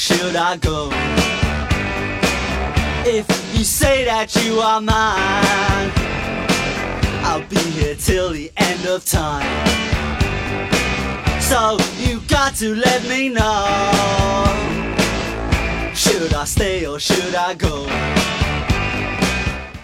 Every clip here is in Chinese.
should I go? If you say that you are mine, I'll be here till the end of time. So you got to let me know. Should I stay or should I go?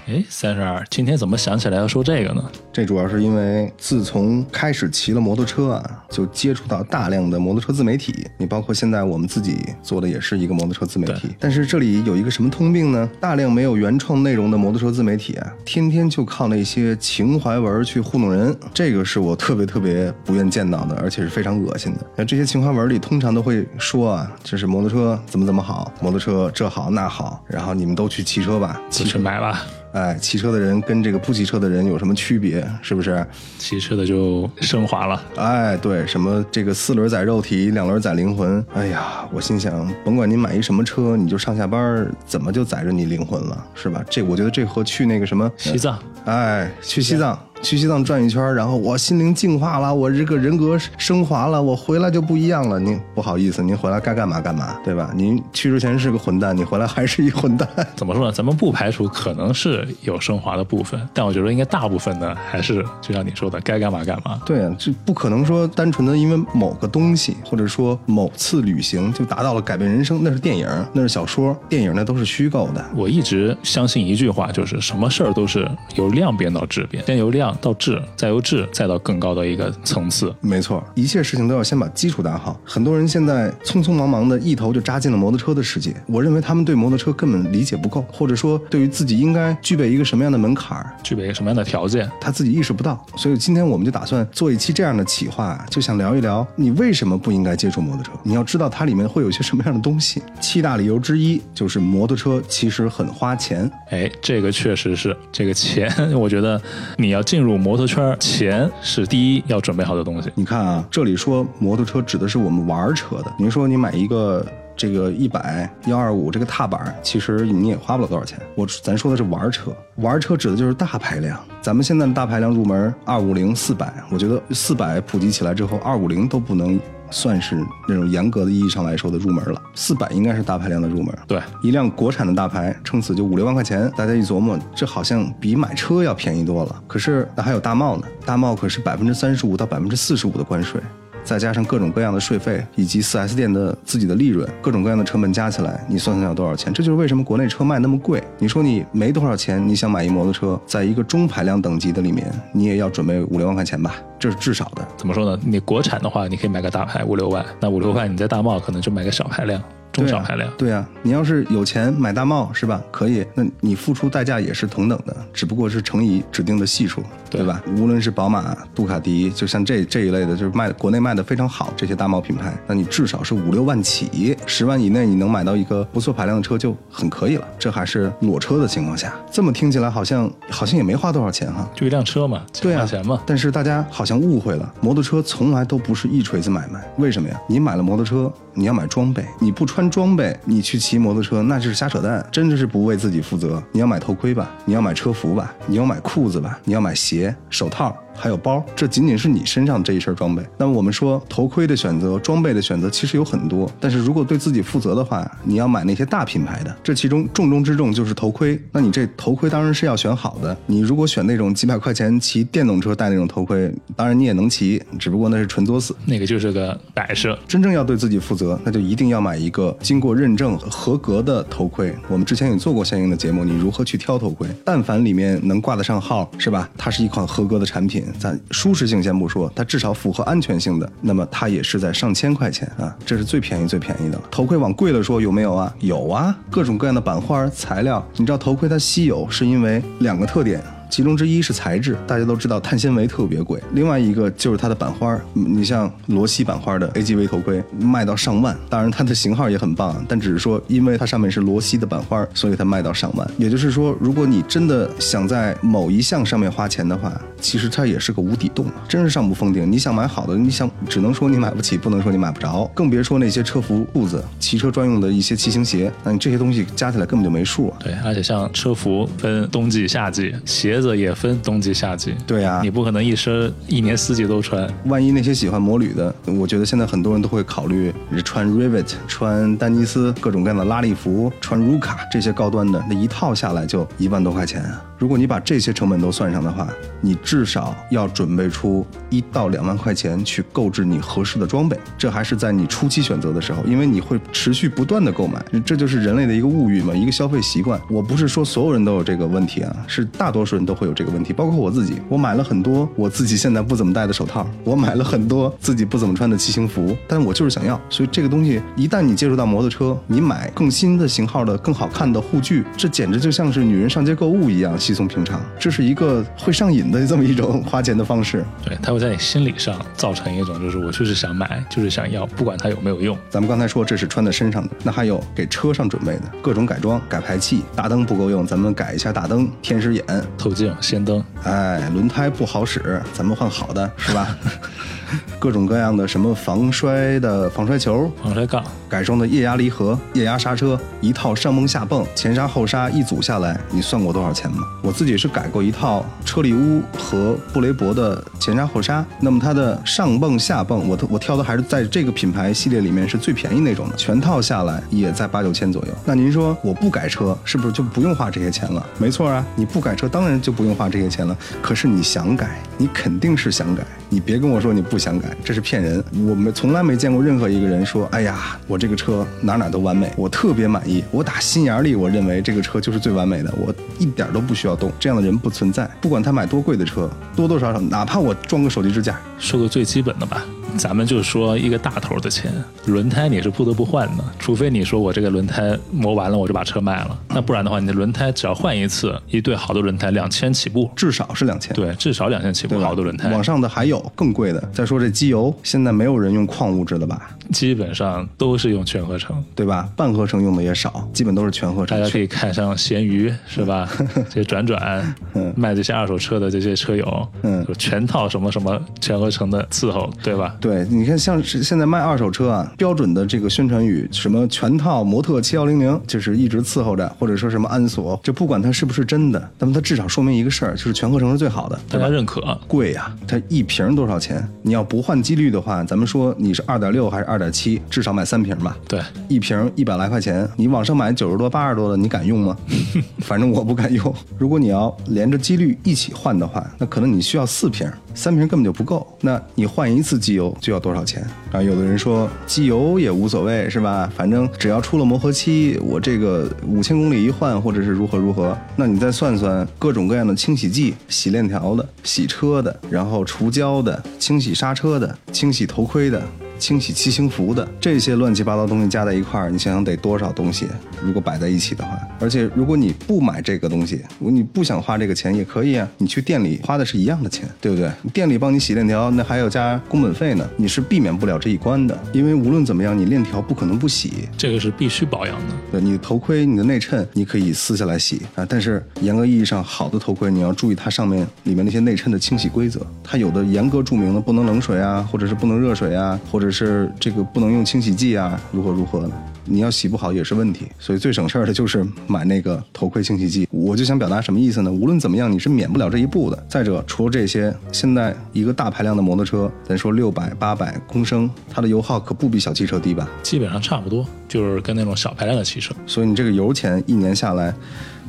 哎，三十二，今天怎么想起来要说这个呢？这主要是因为自从开始骑了摩托车啊，就接触到大量的摩托车自媒体。你包括现在我们自己做的也是一个摩托车自媒体。但是这里有一个什么通病呢？大量没有原创内容的摩托车自媒体啊，天天就靠那些情怀文去糊弄人，这个是我特别特别不愿见到的，而且是非常恶心的。那这些情怀文里通常都会说啊，这是摩托车怎么怎么好，摩托车这好那好，然后你们都去骑车吧，骑车买吧。哎，骑车的人跟这个不骑车的人有什么区别？是不是？骑车的就升华了。哎，对，什么这个四轮载肉体，两轮载灵魂。哎呀，我心想，甭管你买一什么车，你就上下班怎么就载着你灵魂了，是吧？这我觉得这和去那个什么西藏，哎，去西藏。去西藏转一圈，然后我心灵净化了，我这个人格升华了，我回来就不一样了。您不好意思，您回来该干嘛干嘛，对吧？您去之前是个混蛋，你回来还是一混蛋。怎么说呢？咱们不排除可能是有升华的部分，但我觉得应该大部分呢，还是就像你说的，该干嘛干嘛。对啊，这不可能说单纯的因为某个东西，或者说某次旅行就达到了改变人生，那是电影，那是小说，电影那都是虚构的。我一直相信一句话，就是什么事儿都是由量变到质变，先由量到质，再。由质，再到更高的一个层次。没错，一切事情都要先把基础打好。很多人现在匆匆忙忙的一头就扎进了摩托车的世界。我认为他们对摩托车根本理解不够，或者说对于自己应该具备一个什么样的门槛儿，具备一个什么样的条件，他自己意识不到。所以今天我们就打算做一期这样的企划，就想聊一聊你为什么不应该接触摩托车。你要知道它里面会有些什么样的东西。七大理由之一就是摩托车其实很花钱。哎，这个确实是这个钱，我觉得你要进入摩托圈。钱是第一要准备好的东西。你看啊，这里说摩托车指的是我们玩车的。您说你买一个这个一百幺二五这个踏板，其实你也花不了多少钱。我咱说的是玩车，玩车指的就是大排量。咱们现在的大排量入门二五零四百，我觉得四百普及起来之后，二五零都不能。算是那种严格的意义上来说的入门了，四百应该是大排量的入门。对，一辆国产的大牌，撑死就五六万块钱。大家一琢磨，这好像比买车要便宜多了。可是那还有大贸呢，大贸可是百分之三十五到百分之四十五的关税。再加上各种各样的税费，以及 4S 店的自己的利润，各种各样的成本加起来，你算算要多少钱？这就是为什么国内车卖那么贵。你说你没多少钱，你想买一摩托车，在一个中排量等级的里面，你也要准备五六万块钱吧，这是至少的。怎么说呢？你国产的话，你可以买个大排五六万，那五六万你在大贸可能就买个小排量。中小排量，对啊，你要是有钱买大帽是吧？可以，那你付出代价也是同等的，只不过是乘以指定的系数，对吧？无论是宝马、杜卡迪，就像这这一类的，就是卖国内卖的非常好这些大贸品牌，那你至少是五六万起，十万以内你能买到一个不错排量的车就很可以了。这还是裸车的情况下，这么听起来好像好像也没花多少钱哈，就一辆车嘛，对啊，钱嘛。但是大家好像误会了，摩托车从来都不是一锤子买卖，为什么呀？你买了摩托车，你要买装备，你不穿装备，你。去骑摩托车那就是瞎扯淡，真的是不为自己负责。你要买头盔吧，你要买车服吧，你要买裤子吧，你要买鞋、手套。还有包，这仅仅是你身上这一身装备。那么我们说头盔的选择、装备的选择其实有很多，但是如果对自己负责的话，你要买那些大品牌的。这其中重中之重就是头盔。那你这头盔当然是要选好的。你如果选那种几百块钱骑电动车戴那种头盔，当然你也能骑，只不过那是纯作死，那个就是个摆设。真正要对自己负责，那就一定要买一个经过认证合格的头盔。我们之前也做过相应的节目，你如何去挑头盔？但凡里面能挂得上号，是吧？它是一款合格的产品。咱舒适性先不说，它至少符合安全性的，那么它也是在上千块钱啊，这是最便宜最便宜的了。头盔往贵了说有没有啊？有啊，各种各样的版花材料。你知道头盔它稀有是因为两个特点。其中之一是材质，大家都知道碳纤维特别贵。另外一个就是它的板花，你像罗西板花的 AGV 头盔卖到上万，当然它的型号也很棒，但只是说因为它上面是罗西的板花，所以它卖到上万。也就是说，如果你真的想在某一项上面花钱的话，其实它也是个无底洞啊，真是上不封顶。你想买好的，你想只能说你买不起，不能说你买不着，更别说那些车服、裤子、骑车专用的一些骑行鞋，那你这些东西加起来根本就没数。对，而且像车服分冬季、夏季，鞋。鞋子也分冬季夏季，对呀你不可能一身一年四季都穿。万一那些喜欢摩旅的，我觉得现在很多人都会考虑穿 Rivet、穿丹尼斯各种各样的拉力服、穿 Ruka 这些高端的，那一套下来就一万多块钱啊。如果你把这些成本都算上的话，你至少要准备出一到两万块钱去购置你合适的装备。这还是在你初期选择的时候，因为你会持续不断的购买，这就是人类的一个物欲嘛，一个消费习惯。我不是说所有人都有这个问题啊，是大多数人都会有这个问题，包括我自己。我买了很多我自己现在不怎么戴的手套，我买了很多自己不怎么穿的骑行服，但是我就是想要。所以这个东西一旦你接触到摩托车，你买更新的型号的、更好看的护具，这简直就像是女人上街购物一样稀松平常。这是一个会上瘾的这么一种花钱的方式。对，它会在你心理上造成一种，就是我就是想买，就是想要，不管它有没有用。咱们刚才说这是穿在身上的，那还有给车上准备的各种改装、改排气，大灯不够用，咱们改一下大灯、天使眼。透镜、氙灯，哎，轮胎不好使，咱们换好的，是吧？各种各样的什么防摔的防摔球、防摔杠，改装的液压离合、液压刹车，一套上泵下泵、前刹后刹一组下来，你算过多少钱吗？我自己是改过一套车里屋和布雷博的前刹后刹，那么它的上泵下泵，我我挑的还是在这个品牌系列里面是最便宜那种的，全套下来也在八九千左右。那您说我不改车，是不是就不用花这些钱了？没错啊，你不改车当然就不用花这些钱了。可是你想改，你肯定是想改，你别跟我说你不想改，这是骗人。我们从来没见过任何一个人说，哎呀，我这个车哪哪都完美，我特别满意，我打心眼里我认为这个车就是最完美的，我一点都不需要动。这样的人不存在。不管他买多贵的车，多多少少，哪怕我装个手机支架，说个最基本的吧。咱们就说一个大头的钱，轮胎你是不得不换的，除非你说我这个轮胎磨完了我就把车卖了，那不然的话，你的轮胎只要换一次，一对好的轮胎两千起步，至少是两千。对，至少两千起步，好的轮胎。网上的还有更贵的。再说这机油，现在没有人用矿物质的吧？基本上都是用全合成，对吧？半合成用的也少，基本都是全合成。大家可以看上闲鱼是吧？这些转转卖这些二手车的这些车友，嗯，全套什么什么全合成的伺候，对吧？对，你看像是现在卖二手车啊，标准的这个宣传语，什么全套模特七幺零零，就是一直伺候着，或者说什么安锁，就不管它是不是真的，那么它至少说明一个事儿，就是全合成是最好的，大家认可。贵呀，它一瓶多少钱？你要不换机滤的话，咱们说你是二点六还是二点七，至少买三瓶吧。对，一瓶一百来块钱，你网上买九十多、八十多的，你敢用吗？反正我不敢用。如果你要连着机滤一起换的话，那可能你需要四瓶，三瓶根本就不够。那你换一次机油就要多少钱？啊，有的人说机油也无所谓，是吧？反正只要出了磨合期，我这个五千公里一换，或者是如何如何。那你再算算各种各样的清洗剂，洗链条的、洗车的，然后除胶的、清洗刹车的、清洗头盔的。清洗骑行服的这些乱七八糟东西加在一块儿，你想想得多少东西？如果摆在一起的话，而且如果你不买这个东西，如果你不想花这个钱也可以啊，你去店里花的是一样的钱，对不对？店里帮你洗链条，那还要加工本费呢，你是避免不了这一关的。因为无论怎么样，你链条不可能不洗，这个是必须保养的。对，你头盔、你的内衬，你可以撕下来洗啊，但是严格意义上，好的头盔你要注意它上面里面那些内衬的清洗规则，它有的严格注明了不能冷水啊，或者是不能热水啊，或者。者是这个不能用清洗剂啊，如何如何的？你要洗不好也是问题，所以最省事儿的就是买那个头盔清洗剂。我就想表达什么意思呢？无论怎么样，你是免不了这一步的。再者，除了这些，现在一个大排量的摩托车，咱说六百、八百公升，它的油耗可不比小汽车低吧？基本上差不多，就是跟那种小排量的汽车。所以你这个油钱一年下来，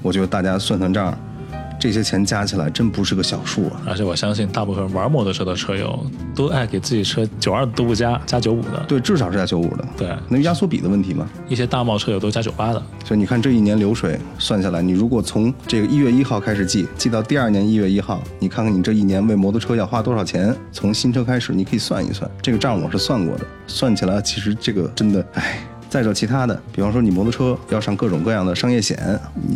我觉得大家算算账。这些钱加起来真不是个小数啊！而且我相信，大部分玩摩托车的车友都爱给自己车九二都不加，加九五的。对，至少是加九五的。对，那压缩比的问题嘛。一些大贸车友都加九八的。所以你看，这一年流水算下来，你如果从这个一月一号开始记，记到第二年一月一号，你看看你这一年为摩托车要花多少钱？从新车开始，你可以算一算，这个账我是算过的。算起来，其实这个真的，唉。再者其他的，比方说你摩托车要上各种各样的商业险，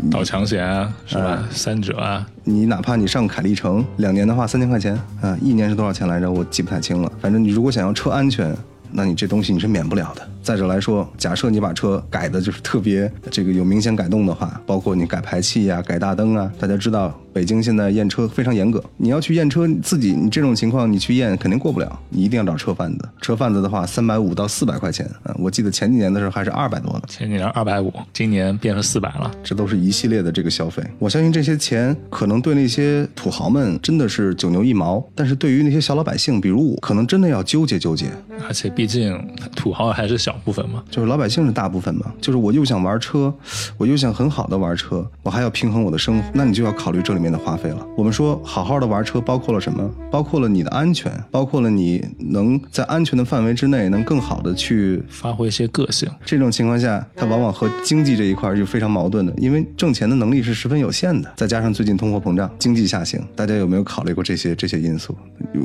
盗强险啊，是吧？三者啊，你哪怕你上凯利城，两年的话三千块钱啊，一年是多少钱来着？我记不太清了。反正你如果想要车安全，那你这东西你是免不了的。再者来说，假设你把车改的就是特别这个有明显改动的话，包括你改排气呀、改大灯啊，大家知道北京现在验车非常严格，你要去验车，你自己你这种情况你去验肯定过不了，你一定要找车贩子。车贩子的话，三百五到四百块钱啊，我记得前几年的时候还是二百多呢。前几年二百五，今年变成四百了。这都是一系列的这个消费，我相信这些钱可能对那些土豪们真的是九牛一毛，但是对于那些小老百姓，比如我，可能真的要纠结纠结。而且毕竟土豪还是小部分嘛，就是老百姓是大部分嘛，就是我又想玩车，我又想很好的玩车，我还要平衡我的生活，那你就要考虑这里面的花费了。我们说好好的玩车包括了什么？包括了你的安全，包括了你能在安全的范围之内能更好的去发挥一些个性。这种情况下，它往往和经济这一块就非常矛盾的，因为挣钱的能力是十分有限的，再加上最近通货膨胀、经济下行，大家有没有考虑过这些这些因素？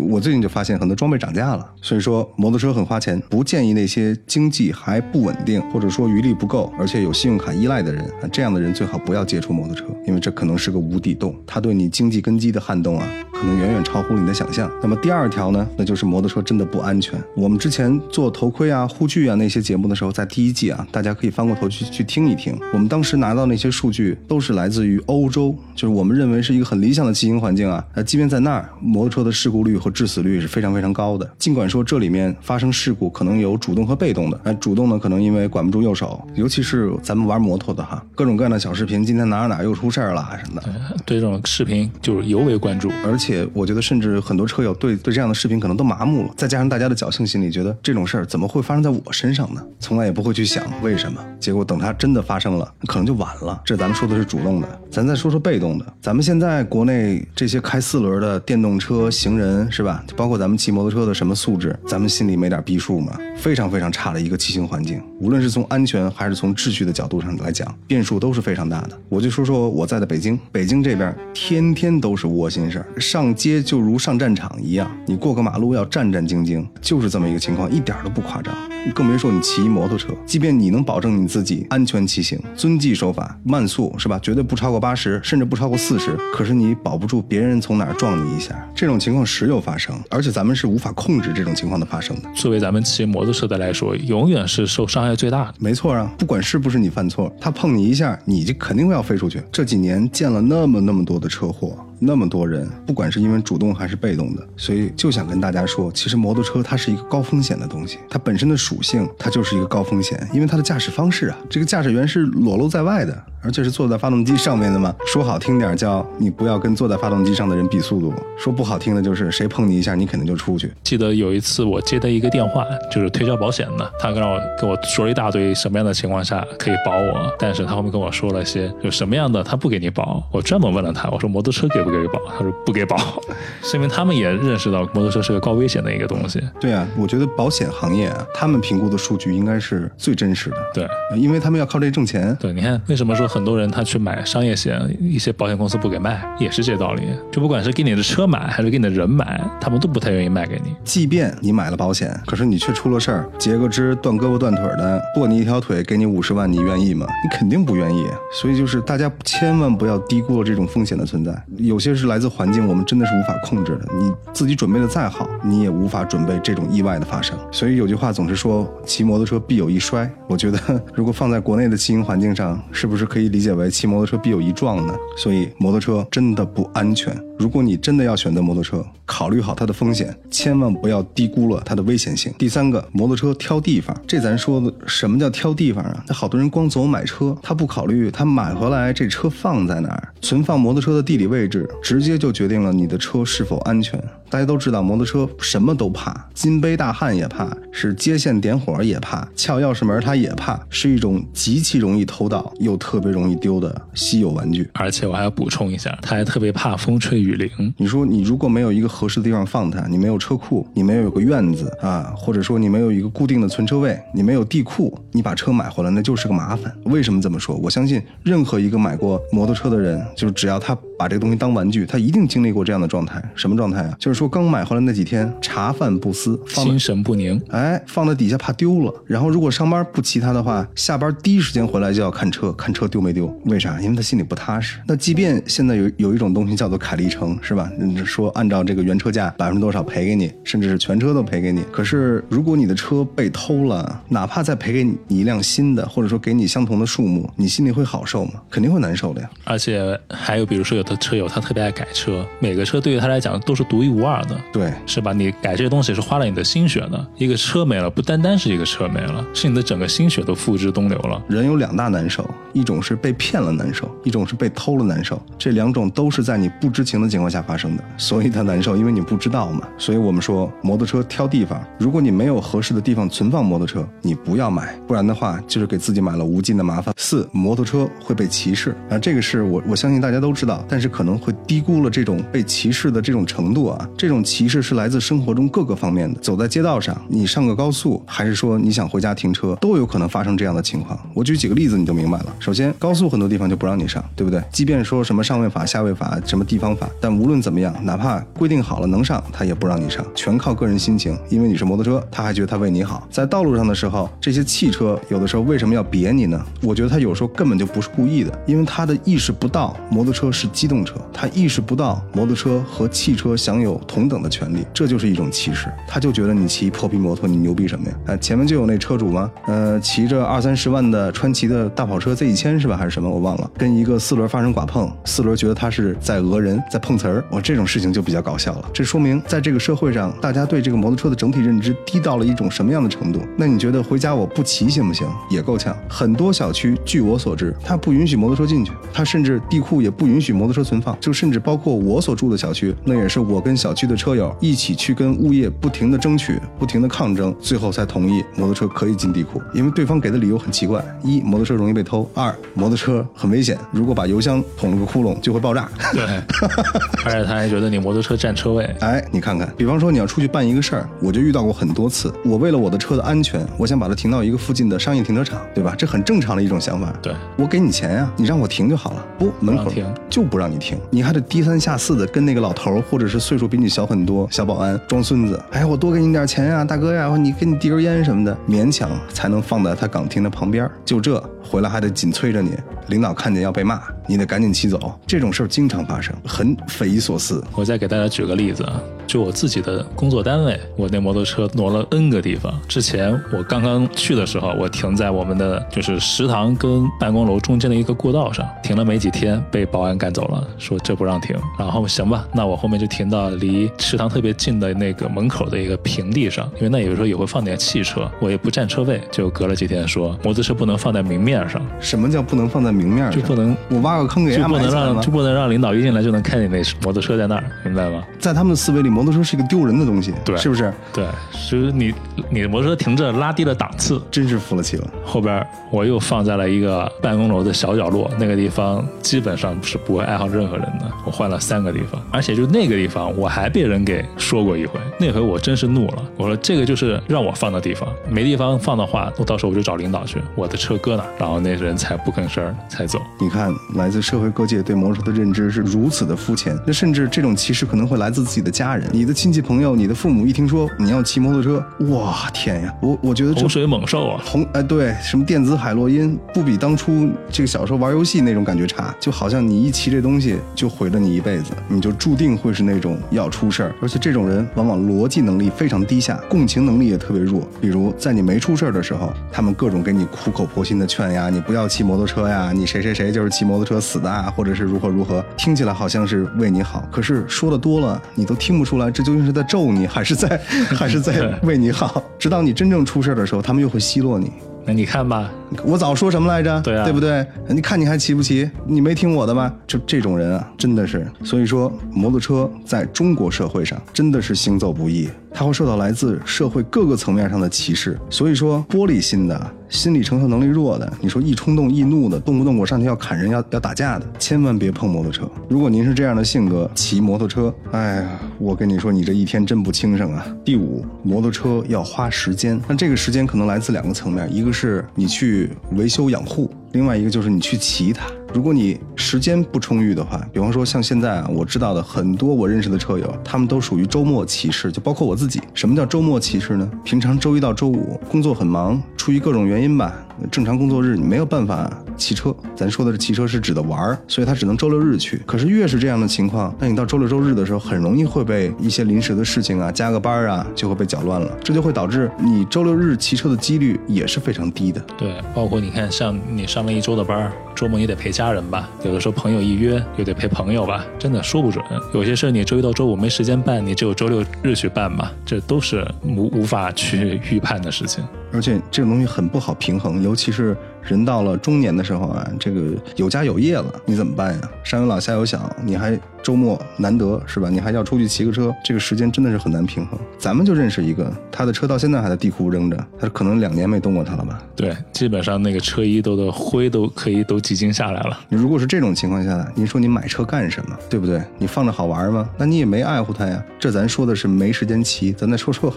我最近就发现很多装备涨价了，所以说摩托车很花钱，不建议那些经济还不稳定或者说余力不够，而且有信用卡依赖的人啊，这样的人最好不要接触摩托车，因为这可能是个无底洞，它对你经济根基的撼动啊，可能远远超乎你的想象。那么第二条呢，那就是摩托车真的不安全。我们之前做头盔啊、护具啊那些节目的时候，在第一季啊，大家可以翻过头去去听一听，我们当时拿到那些数据都是来自于欧洲，就是我们认为是一个很理想的骑行环境啊。呃，即便在那儿，摩托车的事故率和致死率是非常非常高的。尽管说这里面发生事故可能有主动和被动的，那主动呢可能因为管不住右手，尤其是咱们玩摩托的哈，各种各样的小视频，今天哪儿哪又出事儿了什么的。对这种视频就是尤为关注，而且我觉得甚至很多车友对对这样的视频可能都麻木了，再加上大家的侥幸心理，觉得这种事儿怎么会发生在我身上呢？从来也不会去想为什么，结果等它真的发生了，可能就晚了。这咱们说的是主动的，咱再说说被动的。咱们现在国内这些开四轮的电动车、行人是吧？包括咱们骑摩托车的什么素质，咱们心里没点逼数吗？非常非常差的一个骑行环境，无论是从安全还是从秩序的角度上来讲，变数都是非常大的。我就说说我在的北京，北京这边天天都是窝心事儿，上街就如上战场一样，你过个马路要战战兢兢，就是这么一个情况，一点都不夸张。更别说你骑摩托车，即便你能保证你自己安全骑行、遵纪守法、慢速是吧？绝对不超过八十，甚至不超过四十。可是你保不住别人从哪儿撞你一下，这种情况时有发生，而且咱们是无法控制这种情况的发生的。作为咱们骑摩托车的来说，永远是受伤害最大的。没错啊，不管是不是你犯错，他碰你一下，你就肯定要飞出去。这几年见了那么那么多的车祸。那么多人，不管是因为主动还是被动的，所以就想跟大家说，其实摩托车它是一个高风险的东西，它本身的属性它就是一个高风险，因为它的驾驶方式啊，这个驾驶员是裸露在外的，而且是坐在发动机上面的嘛。说好听点叫你不要跟坐在发动机上的人比速度，说不好听的就是谁碰你一下，你肯定就出去。记得有一次我接的一个电话，就是推销保险的，他跟我跟我说了一大堆什么样的情况下可以保我，但是他后面跟我说了些有什么样的他不给你保，我专门问了他，我说摩托车给。不给保，他说不给保，说明他们也认识到摩托车是个高危险的一个东西。对啊，我觉得保险行业啊，他们评估的数据应该是最真实的。对，因为他们要靠这挣钱。对，你看为什么说很多人他去买商业险，一些保险公司不给卖，也是这道理。就不管是给你的车买，还是给你的人买，他们都不太愿意卖给你。即便你买了保险，可是你却出了事儿，截个肢、断胳膊断腿的，剁你一条腿，给你五十万，你愿意吗？你肯定不愿意。所以就是大家千万不要低估了这种风险的存在。有有些是来自环境，我们真的是无法控制的。你自己准备的再好，你也无法准备这种意外的发生。所以有句话总是说，骑摩托车必有一摔。我觉得如果放在国内的骑行环境上，是不是可以理解为骑摩托车必有一撞呢？所以摩托车真的不安全。如果你真的要选择摩托车，考虑好它的风险，千万不要低估了它的危险性。第三个，摩托车挑地方，这咱说的什么叫挑地方啊？那好多人光走买车，他不考虑他买回来这车放在哪儿，存放摩托车的地理位置，直接就决定了你的车是否安全。大家都知道，摩托车什么都怕，金杯大汉也怕，是接线点火也怕，撬钥匙门他也怕，是一种极其容易偷盗又特别容易丢的稀有玩具。而且我还要补充一下，他还特别怕风吹雨雨林。你说你如果没有一个合适的地方放它，你没有车库，你没有有个院子啊，或者说你没有一个固定的存车位，你没有地库，你把车买回来那就是个麻烦。为什么这么说？我相信任何一个买过摩托车的人，就是只要他把这个东西当玩具，他一定经历过这样的状态。什么状态啊？就是说刚买回来那几天茶饭不思，心神不宁，哎，放在底下怕丢了。然后如果上班不骑它的话，下班第一时间回来就要看车，看车丢没丢？为啥？因为他心里不踏实。那即便现在有有一种东西叫做凯利车。成，是吧？你说按照这个原车价百分之多少赔给你，甚至是全车都赔给你。可是如果你的车被偷了，哪怕再赔给你一辆新的，或者说给你相同的数目，你心里会好受吗？肯定会难受的呀。而且还有比如说有的车友他特别爱改车，每个车对于他来讲都是独一无二的。对，是吧？你改这个东西是花了你的心血的，一个车没了，不单单是一个车没了，是你的整个心血都付之东流了。人有两大难受，一种是被骗了难受，一种是被偷了难受。这两种都是在你不知情的情况下发生的，所以它难受，因为你不知道嘛。所以我们说，摩托车挑地方，如果你没有合适的地方存放摩托车，你不要买，不然的话就是给自己买了无尽的麻烦。四，摩托车会被歧视啊，这个是我我相信大家都知道，但是可能会低估了这种被歧视的这种程度啊。这种歧视是来自生活中各个方面的，走在街道上，你上个高速，还是说你想回家停车，都有可能发生这样的情况。我举几个例子，你就明白了。首先，高速很多地方就不让你上，对不对？即便说什么上位法、下位法、什么地方法，但无论怎么样，哪怕规定好了能上，他也不让你上，全靠个人心情。因为你是摩托车，他还觉得他为你好。在道路上的时候，这些汽车有的时候为什么要别你呢？我觉得他有时候根本就不是故意的，因为他的意识不到摩托车是机动车，他意识不到摩托车和汽车享有同等的权利，这就是一种歧视。他就觉得你骑破皮摩托，你牛逼什么呀？哎，前面就有那车主吗？呃，骑着二三十万的川崎的大跑车 Z 一千是吧？还是什么？我忘了，跟一个四轮发生剐碰，四轮觉得他是在讹人，在碰瓷儿，我这种事情就比较搞笑了。这说明在这个社会上，大家对这个摩托车的整体认知低到了一种什么样的程度？那你觉得回家我不骑行不行？也够呛。很多小区，据我所知，它不允许摩托车进去，它甚至地库也不允许摩托车存放，就甚至包括我所住的小区，那也是我跟小区的车友一起去跟物业不停的争取，不停的抗争，最后才同意摩托车可以进地库，因为对方给的理由很奇怪：一，摩托车容易被偷；二，摩托车很危险，如果把油箱捅了个窟窿就会爆炸。对，而且他还觉得你摩托车占车位。哎，你看看，比方说你要出去办一个事儿，我就遇到过很多次。我为了我的车的安全，我想把它停到一个附近的商业停车场，对吧？这很正常的一种想法。对，我给你钱呀，你让我停就好了。不，门口停就不让你停，你还得低三下四的跟那个老头儿或者是岁数比你小很多小保安装孙子。哎，我多给你点钱呀，大哥呀，或你给你递根烟什么的，勉强才能放在他岗亭的旁边儿。就这，回来还得紧催着你，领导看见要被骂，你得赶紧骑走。这种事儿经常发生，很匪夷所思。我再给大家举个例子啊，就我自己的工作单位，我那摩托车挪了 N 个地方。之前我刚刚去的时候，我停在我们的就是食堂跟办公楼中间的一个过道上，停了没几天，被保安赶走了，说这不让停。然后行吧，那我后面就停到离食堂特别近的那个门口的一个平地上，因为那有时候也会放点汽车，我也不占车位。就隔了几天说，摩托车不能放在明面上，什么叫不能放在明面上？就不能我挖个坑给他就不能让就？不能让领导一进来就能看见那摩托车在那儿，明白吗？在他们的思维里，摩托车是一个丢人的东西，对是不是？对，就是你你的摩托车停这拉低了档次，真是服了气了。后边我又放在了一个办公楼的小角落，那个地方基本上是不会爱好任何人的。我换了三个地方，而且就那个地方我还被人给说过一回，那回我真是怒了，我说这个就是让我放的地方，没地方放的话，我到时候我就找领导去，我的车搁哪，然后那人才不吭声儿才走。你看，来自社会各界对摩托车的认知是如此的肤浅，那甚至这种歧视可能会来自自己的家人、你的亲戚朋友、你的父母。一听说你要骑摩托车，哇天呀！我我觉得洪水猛兽啊！红哎对，什么电子海洛因不比当初这个小时候玩游戏那种感觉差，就好像你一骑这东西就毁了你一辈子，你就注定会是那种要出事儿。而且这种人往往逻辑能力非常低下，共情能力也特别弱。比如在你没出事儿的时候，他们各种给你苦口婆心的劝呀，你不要骑摩托车呀，你谁谁谁就是骑摩托车死的啊，或者是如何如何，听起来好像是为你好，可是说的多了，你都听不出来这究竟是在咒你，还是在还是在 为你好。直到你真正出事儿的时候，他们又会奚落你。那你看吧，我早说什么来着？对啊对不对？你看你还骑不骑？你没听我的吗？就这种人啊，真的是。所以说，摩托车在中国社会上真的是行走不易，它会受到来自社会各个层面上的歧视。所以说，玻璃心的、心理承受能力弱的，你说易冲动、易怒的，动不动我上去要砍人、要要打架的，千万别碰摩托车。如果您是这样的性格，骑摩托车，哎呀，我跟你说，你这一天真不轻省啊。第五，摩托车要花时间，那这个时间可能来自两个层面，一个是你去维修养护，另外一个就是你去骑它。如果你时间不充裕的话，比方说像现在啊，我知道的很多我认识的车友，他们都属于周末骑士，就包括我自己。什么叫周末骑士呢？平常周一到周五工作很忙，出于各种原因吧，正常工作日你没有办法骑车。咱说的是骑车是指的玩儿，所以他只能周六日去。可是越是这样的情况，那你到周六周日的时候，很容易会被一些临时的事情啊，加个班啊，就会被搅乱了。这就会导致你周六日骑车的几率也是非常低的。对，包括你看，像你上了一周的班，周末也得陪家人吧，有的时候朋友一约又得陪朋友吧，真的说不准。有些事你周一到周五没时间办，你只有周六日去办吧，这都是无无法去预判的事情。而且这个东西很不好平衡，尤其是人到了中年的时候啊，这个有家有业了，你怎么办呀？上有老下有小，你还周末难得是吧？你还要出去骑个车，这个时间真的是很难平衡。咱们就认识一个，他的车到现在还在地库扔着，他可能两年没动过它了吧？对，基本上那个车衣都的灰都可以都几经下来了。你如果是这种情况下，您说你买车干什么？对不对？你放着好玩吗？那你也没爱护它呀。这咱说的是没时间骑，咱再说说。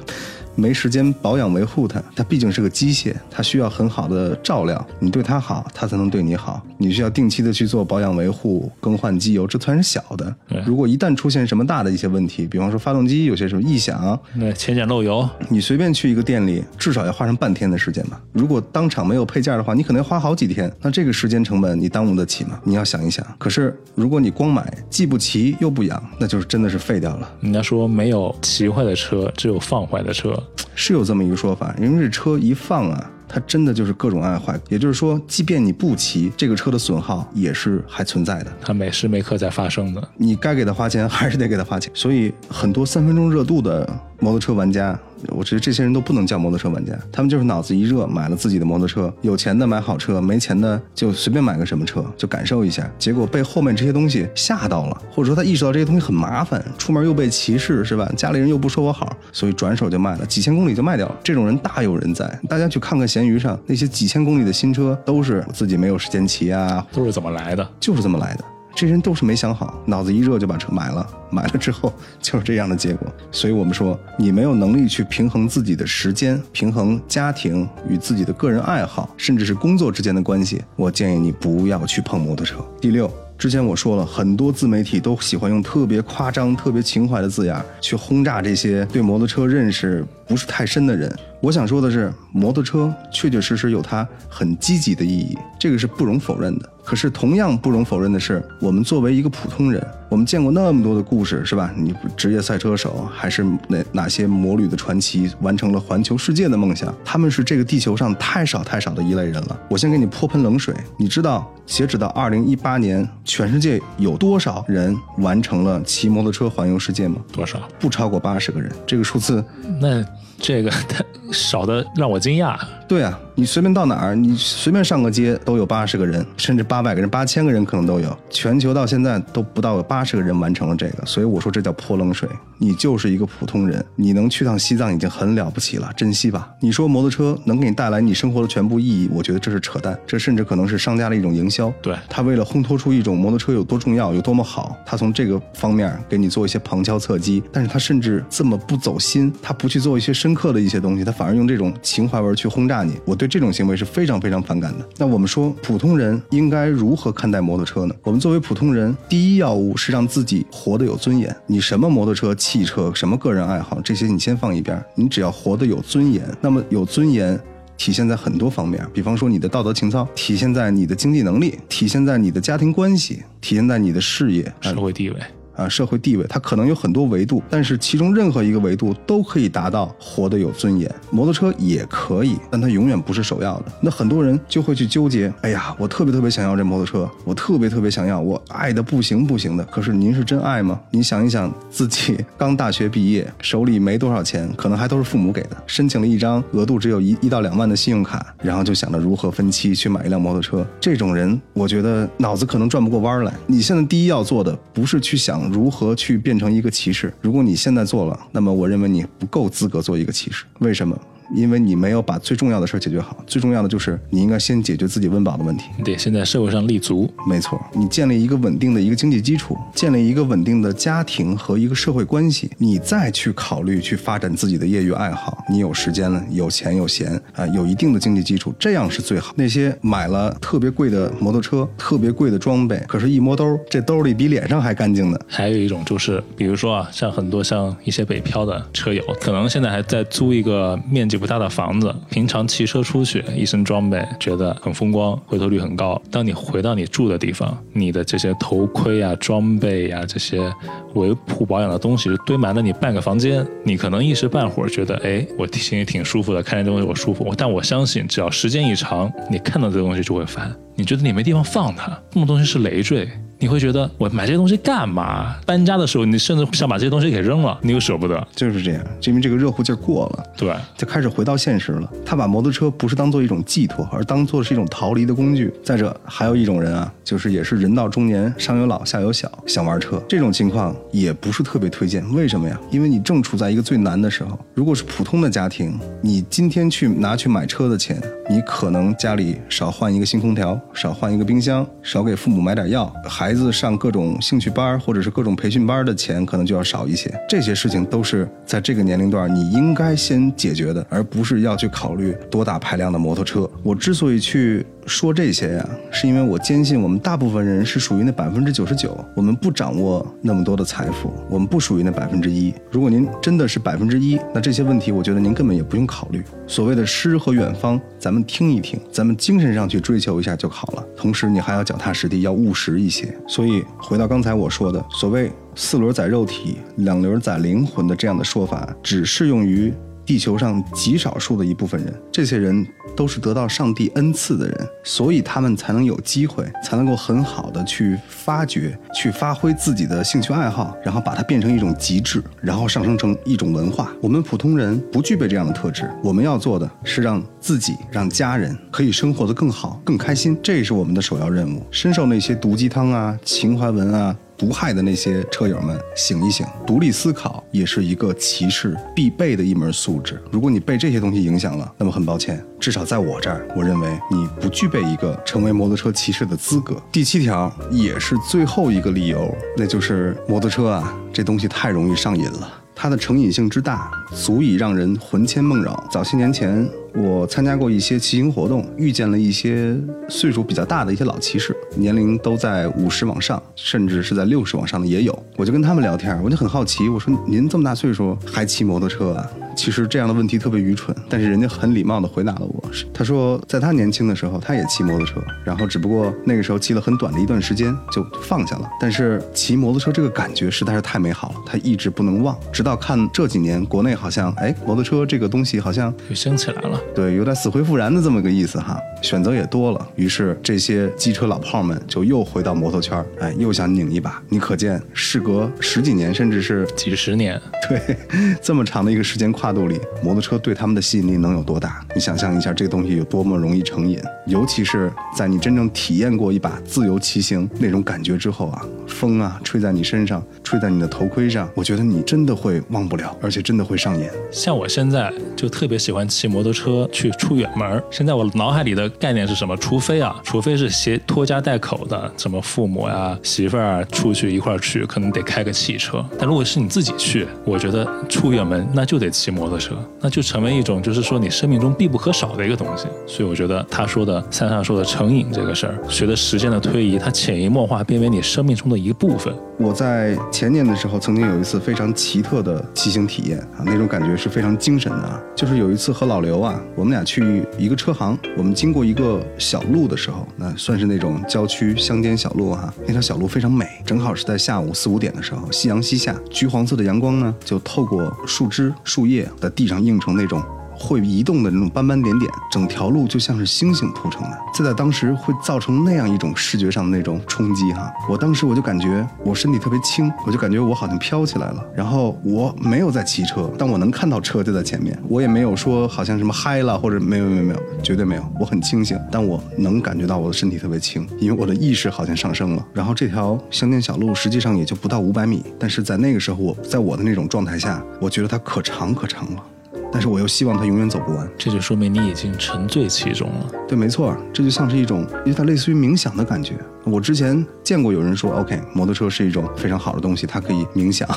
没时间保养维护它，它毕竟是个机械，它需要很好的照料。你对它好，它才能对你好。你需要定期的去做保养维护、更换机油，这算是小的。如果一旦出现什么大的一些问题，比方说发动机有些什么异响，那浅检漏油，你随便去一个店里，至少要花上半天的时间吧。如果当场没有配件的话，你可能要花好几天。那这个时间成本你耽误得起吗？你要想一想。可是如果你光买，既不骑又不养，那就是真的是废掉了。人家说没有骑坏的车，只有放坏的车。是有这么一个说法，因为这车一放啊，它真的就是各种爱坏。也就是说，即便你不骑，这个车的损耗也是还存在的，它每时每刻在发生的。你该给他花钱，还是得给他花钱。所以很多三分钟热度的摩托车玩家。我觉得这些人都不能叫摩托车玩家，他们就是脑子一热买了自己的摩托车。有钱的买好车，没钱的就随便买个什么车，就感受一下。结果被后面这些东西吓到了，或者说他意识到这些东西很麻烦，出门又被歧视，是吧？家里人又不说我好，所以转手就卖了，几千公里就卖掉了。这种人大有人在，大家去看看闲鱼上那些几千公里的新车，都是自己没有时间骑啊，都是怎么来的？就是这么来的。这人都是没想好，脑子一热就把车买了，买了之后 就是这样的结果。所以我们说，你没有能力去平衡自己的时间，平衡家庭与自己的个人爱好，甚至是工作之间的关系，我建议你不要去碰摩托车。第六，之前我说了很多自媒体都喜欢用特别夸张、特别情怀的字眼去轰炸这些对摩托车认识不是太深的人。我想说的是，摩托车确确实实有它很积极的意义，这个是不容否认的。可是同样不容否认的是，我们作为一个普通人，我们见过那么多的故事，是吧？你职业赛车手，还是哪哪些魔旅的传奇，完成了环球世界的梦想？他们是这个地球上太少太少的一类人了。我先给你泼盆冷水，你知道截止到二零一八年，全世界有多少人完成了骑摩托车环游世界吗？多少？不超过八十个人。这个数字，那。这个太 少的让我惊讶。对啊，你随便到哪儿，你随便上个街都有八十个人，甚至八百个人、八千个人可能都有。全球到现在都不到有八十个人完成了这个，所以我说这叫泼冷水。你就是一个普通人，你能去趟西藏已经很了不起了，珍惜吧。你说摩托车能给你带来你生活的全部意义，我觉得这是扯淡，这甚至可能是商家的一种营销。对他为了烘托出一种摩托车有多重要、有多么好，他从这个方面给你做一些旁敲侧击，但是他甚至这么不走心，他不去做一些深刻的一些东西，他反而用这种情怀文去轰炸。你，我对这种行为是非常非常反感的。那我们说，普通人应该如何看待摩托车呢？我们作为普通人，第一要务是让自己活得有尊严。你什么摩托车、汽车，什么个人爱好，这些你先放一边。你只要活得有尊严，那么有尊严体现在很多方面，比方说你的道德情操，体现在你的经济能力，体现在你的家庭关系，体现在你的事业、社会地位。啊，社会地位它可能有很多维度，但是其中任何一个维度都可以达到活得有尊严。摩托车也可以，但它永远不是首要的。那很多人就会去纠结，哎呀，我特别特别想要这摩托车，我特别特别想要，我爱的不行不行的。可是您是真爱吗？您想一想，自己 刚大学毕业，手里没多少钱，可能还都是父母给的，申请了一张额度只有一一到两万的信用卡，然后就想着如何分期去买一辆摩托车。这种人，我觉得脑子可能转不过弯来。你现在第一要做的不是去想。如何去变成一个骑士？如果你现在做了，那么我认为你不够资格做一个骑士。为什么？因为你没有把最重要的事儿解决好，最重要的就是你应该先解决自己温饱的问题。对，现在社会上立足，没错。你建立一个稳定的一个经济基础，建立一个稳定的家庭和一个社会关系，你再去考虑去发展自己的业余爱好。你有时间了，有钱有闲啊，有一定的经济基础，这样是最好。那些买了特别贵的摩托车、特别贵的装备，可是一摸兜，这兜里比脸上还干净呢。还有一种就是，比如说啊，像很多像一些北漂的车友，可能现在还在租一个面积。不大的房子，平常骑车出去，一身装备觉得很风光，回头率很高。当你回到你住的地方，你的这些头盔啊、装备呀、这些维护保养的东西堆满了你半个房间，你可能一时半会儿觉得，哎，我心里挺舒服的，看见这东西我舒服。但我相信，只要时间一长，你看到这东西就会烦，你觉得你没地方放它，这么东西是累赘。你会觉得我买这些东西干嘛？搬家的时候，你甚至想把这些东西给扔了，你又舍不得。就是这样，因为这个热乎劲儿过了，对，就开始回到现实了。他把摩托车不是当做一种寄托，而当做是一种逃离的工具。再者，还有一种人啊，就是也是人到中年，上有老下有小，想玩车，这种情况也不是特别推荐。为什么呀？因为你正处在一个最难的时候。如果是普通的家庭，你今天去拿去买车的钱，你可能家里少换一个新空调，少换一个冰箱，少给父母买点药，孩子上各种兴趣班或者是各种培训班的钱可能就要少一些。这些事情都是在这个年龄段你应该先解决的，而不是要去考虑多大排量的摩托车。我之所以去。说这些呀，是因为我坚信我们大部分人是属于那百分之九十九，我们不掌握那么多的财富，我们不属于那百分之一。如果您真的是百分之一，那这些问题我觉得您根本也不用考虑。所谓的诗和远方，咱们听一听，咱们精神上去追求一下就好了。同时，你还要脚踏实地，要务实一些。所以，回到刚才我说的，所谓四轮载肉体，两轮载灵魂的这样的说法，只适用于。地球上极少数的一部分人，这些人都是得到上帝恩赐的人，所以他们才能有机会，才能够很好的去发掘、去发挥自己的兴趣爱好，然后把它变成一种极致，然后上升成一种文化。我们普通人不具备这样的特质，我们要做的是让自己、让家人可以生活得更好、更开心，这是我们的首要任务。深受那些毒鸡汤啊、情怀文啊。毒害的那些车友们，醒一醒！独立思考也是一个骑士必备的一门素质。如果你被这些东西影响了，那么很抱歉，至少在我这儿，我认为你不具备一个成为摩托车骑士的资格。第七条也是最后一个理由，那就是摩托车啊，这东西太容易上瘾了。它的成瘾性之大，足以让人魂牵梦绕。早些年前，我参加过一些骑行活动，遇见了一些岁数比较大的一些老骑士，年龄都在五十往上，甚至是在六十往上的也有。我就跟他们聊天，我就很好奇，我说：“您这么大岁数还骑摩托车啊？”其实这样的问题特别愚蠢，但是人家很礼貌的回答了我。他说，在他年轻的时候，他也骑摩托车，然后只不过那个时候骑了很短的一段时间就放下了。但是骑摩托车这个感觉实在是太美好了，他一直不能忘。直到看这几年国内好像，哎，摩托车这个东西好像又兴起来了，对，有点死灰复燃的这么个意思哈。选择也多了，于是这些机车老炮们就又回到摩托圈，哎，又想拧一把。你可见，事隔十几年，甚至是几十年，对，这么长的一个时间跨。跨度里，摩托车对他们的吸引力能有多大？你想象一下，这个东西有多么容易成瘾，尤其是在你真正体验过一把自由骑行那种感觉之后啊，风啊吹在你身上，吹在你的头盔上，我觉得你真的会忘不了，而且真的会上瘾。像我现在就特别喜欢骑摩托车去出远门。现在我脑海里的概念是什么？除非啊，除非是携拖家带口的，什么父母呀、媳妇儿出去一块儿去，可能得开个汽车。但如果是你自己去，我觉得出远门那就得骑。摩托车，那就成为一种，就是说你生命中必不可少的一个东西。所以我觉得他说的，三上说的成瘾这个事儿，随着时间的推移，它潜移默化变为你生命中的一一部分。我在前年的时候，曾经有一次非常奇特的骑行体验啊，那种感觉是非常精神的。就是有一次和老刘啊，我们俩去一个车行，我们经过一个小路的时候，那算是那种郊区乡间小路哈，那条小路非常美，正好是在下午四五点的时候，夕阳西下，橘黄色的阳光呢，就透过树枝树叶。在地上映成那种。会移动的那种斑斑点点，整条路就像是星星铺成的。这在当时会造成那样一种视觉上的那种冲击哈。我当时我就感觉我身体特别轻，我就感觉我好像飘起来了。然后我没有在骑车，但我能看到车就在前面。我也没有说好像什么嗨了或者没有没有没有，绝对没有。我很清醒，但我能感觉到我的身体特别轻，因为我的意识好像上升了。然后这条乡间小路实际上也就不到五百米，但是在那个时候我在我的那种状态下，我觉得它可长可长了。但是我又希望它永远走不完，这就说明你已经沉醉其中了。对，没错，这就像是一种因为它类似于冥想的感觉。我之前见过有人说，OK，摩托车是一种非常好的东西，它可以冥想，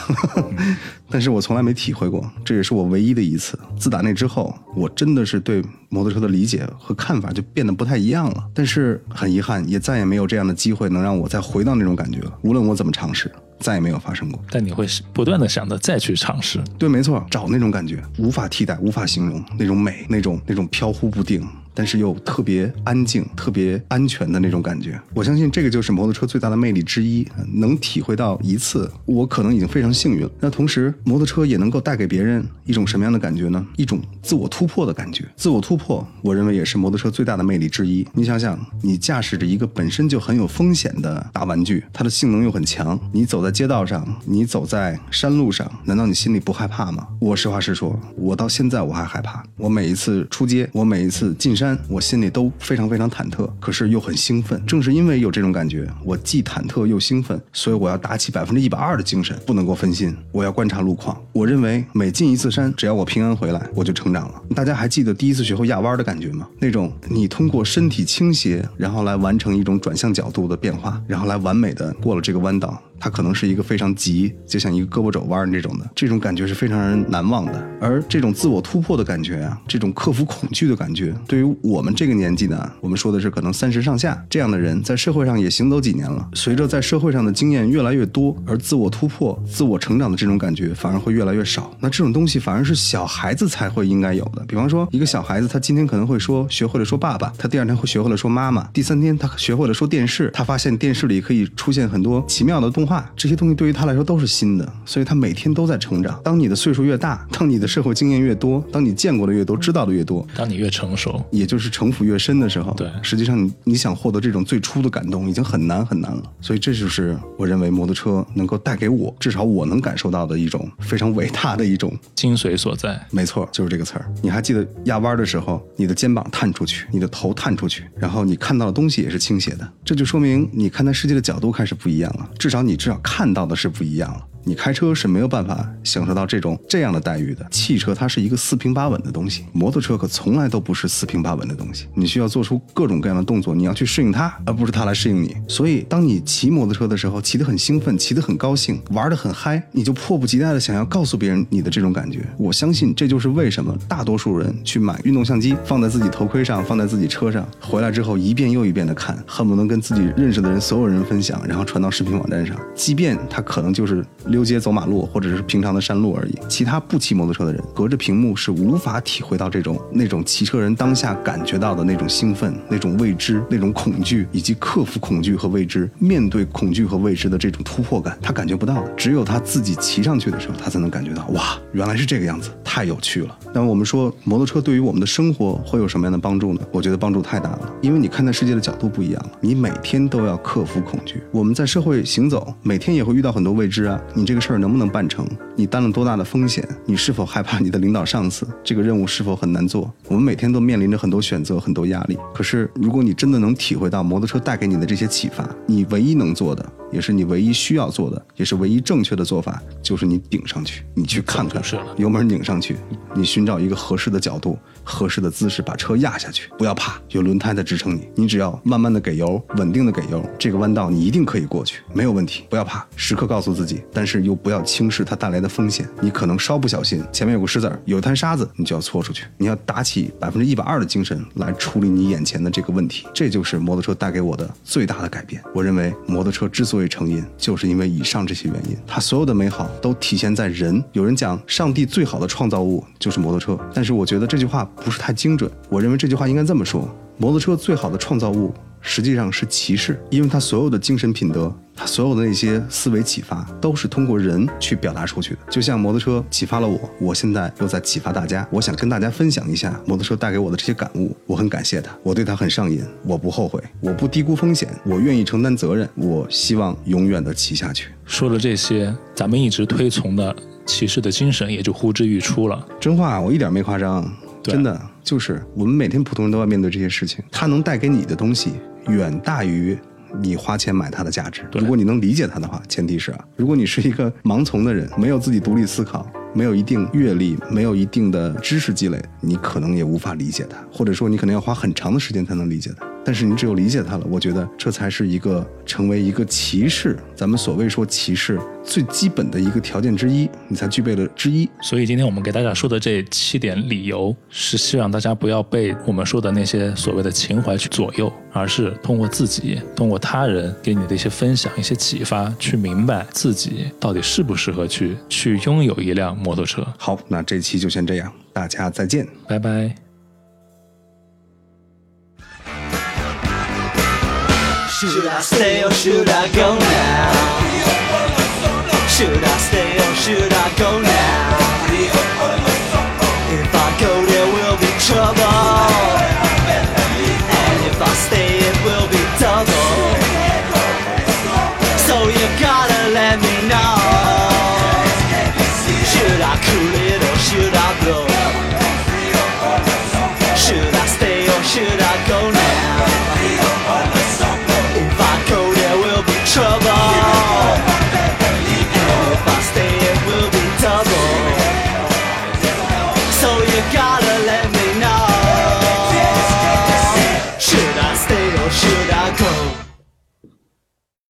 但是我从来没体会过，这也是我唯一的一次。自打那之后，我真的是对摩托车的理解和看法就变得不太一样了。但是很遗憾，也再也没有这样的机会能让我再回到那种感觉了。无论我怎么尝试。再也没有发生过。但你会不断的想着再去尝试。对，没错，找那种感觉，无法替代，无法形容那种美，那种那种飘忽不定。但是又特别安静、特别安全的那种感觉，我相信这个就是摩托车最大的魅力之一。能体会到一次，我可能已经非常幸运了。那同时，摩托车也能够带给别人一种什么样的感觉呢？一种自我突破的感觉。自我突破，我认为也是摩托车最大的魅力之一。你想想，你驾驶着一个本身就很有风险的大玩具，它的性能又很强，你走在街道上，你走在山路上，难道你心里不害怕吗？我实话实说，我到现在我还害怕。我每一次出街，我每一次进山。山，我心里都非常非常忐忑，可是又很兴奋。正是因为有这种感觉，我既忐忑又兴奋，所以我要打起百分之一百二的精神，不能够分心。我要观察路况。我认为每进一次山，只要我平安回来，我就成长了。大家还记得第一次学会压弯的感觉吗？那种你通过身体倾斜，然后来完成一种转向角度的变化，然后来完美的过了这个弯道。它可能是一个非常急，就像一个胳膊肘弯这种的，这种感觉是非常让人难忘的。而这种自我突破的感觉啊，这种克服恐惧的感觉，对于我们这个年纪呢，我们说的是可能三十上下这样的人，在社会上也行走几年了。随着在社会上的经验越来越多，而自我突破、自我成长的这种感觉反而会越来越少。那这种东西反而是小孩子才会应该有的。比方说，一个小孩子，他今天可能会说学会了说爸爸，他第二天会学会了说妈妈，第三天他学会了说电视，他发现电视里可以出现很多奇妙的动画。这些东西对于他来说都是新的，所以他每天都在成长。当你的岁数越大，当你的社会经验越多，当你见过的越多，知道的越多，当你越成熟，也就是城府越深的时候，对，实际上你你想获得这种最初的感动，已经很难很难了。所以这就是我认为摩托车能够带给我，至少我能感受到的一种非常伟大的一种精髓所在。没错，就是这个词儿。你还记得压弯的时候，你的肩膀探出去，你的头探出去，然后你看到的东西也是倾斜的，这就说明你看待世界的角度开始不一样了。至少你你至少看到的是不一样了。你开车是没有办法享受到这种这样的待遇的。汽车它是一个四平八稳的东西，摩托车可从来都不是四平八稳的东西。你需要做出各种各样的动作，你要去适应它，而不是它来适应你。所以，当你骑摩托车的时候，骑得很兴奋，骑得很高兴，玩得很嗨，你就迫不及待的想要告诉别人你的这种感觉。我相信这就是为什么大多数人去买运动相机，放在自己头盔上，放在自己车上，回来之后一遍又一遍的看，恨不能跟自己认识的人所有人分享，然后传到视频网站上。即便它可能就是。溜街走马路，或者是平常的山路而已。其他不骑摩托车的人，隔着屏幕是无法体会到这种那种骑车人当下感觉到的那种兴奋、那种未知、那种恐惧，以及克服恐惧和未知、面对恐惧和未知的这种突破感，他感觉不到的。只有他自己骑上去的时候，他才能感觉到，哇，原来是这个样子，太有趣了。那么我们说，摩托车对于我们的生活会有什么样的帮助呢？我觉得帮助太大了，因为你看待世界的角度不一样了。你每天都要克服恐惧。我们在社会行走，每天也会遇到很多未知啊。这个事儿能不能办成？你担了多大的风险？你是否害怕你的领导上司？这个任务是否很难做？我们每天都面临着很多选择，很多压力。可是，如果你真的能体会到摩托车带给你的这些启发，你唯一能做的。也是你唯一需要做的，也是唯一正确的做法，就是你顶上去，你去看看，油门拧上去，你寻找一个合适的角度、合适的姿势，把车压下去，不要怕，有轮胎在支撑你，你只要慢慢的给油，稳定的给油，这个弯道你一定可以过去，没有问题，不要怕，时刻告诉自己，但是又不要轻视它带来的风险，你可能稍不小心，前面有个石子儿，有滩沙子，你就要搓出去，你要打起百分之一百二的精神来处理你眼前的这个问题，这就是摩托车带给我的最大的改变。我认为摩托车之所以成因就是因为以上这些原因，它所有的美好都体现在人。有人讲，上帝最好的创造物就是摩托车，但是我觉得这句话不是太精准。我认为这句话应该这么说：摩托车最好的创造物。实际上是骑士，因为他所有的精神品德，他所有的那些思维启发，都是通过人去表达出去的。就像摩托车启发了我，我现在又在启发大家。我想跟大家分享一下摩托车带给我的这些感悟。我很感谢他，我对他很上瘾，我不后悔，我不低估风险，我愿意承担责任，我希望永远的骑下去。说了这些，咱们一直推崇的骑士的精神也就呼之欲出了。真话，我一点没夸张，真的就是我们每天普通人都要面对这些事情，它能带给你的东西。远大于你花钱买它的价值。如果你能理解它的话，前提是啊，如果你是一个盲从的人，没有自己独立思考，没有一定阅历，没有一定的知识积累，你可能也无法理解它，或者说你可能要花很长的时间才能理解它。但是你只有理解它了，我觉得这才是一个成为一个骑士，咱们所谓说骑士最基本的一个条件之一，你才具备了之一。所以今天我们给大家说的这七点理由，是希望大家不要被我们说的那些所谓的情怀去左右，而是通过自己，通过他人给你的一些分享、一些启发，去明白自己到底适不适合去去拥有一辆摩托车。好，那这期就先这样，大家再见。拜拜。Should I stay or should I go now? Should I stay or should I go now? If I go, there will be trouble. should I blow? Should I stay or should I go now? If I go, there will be trouble.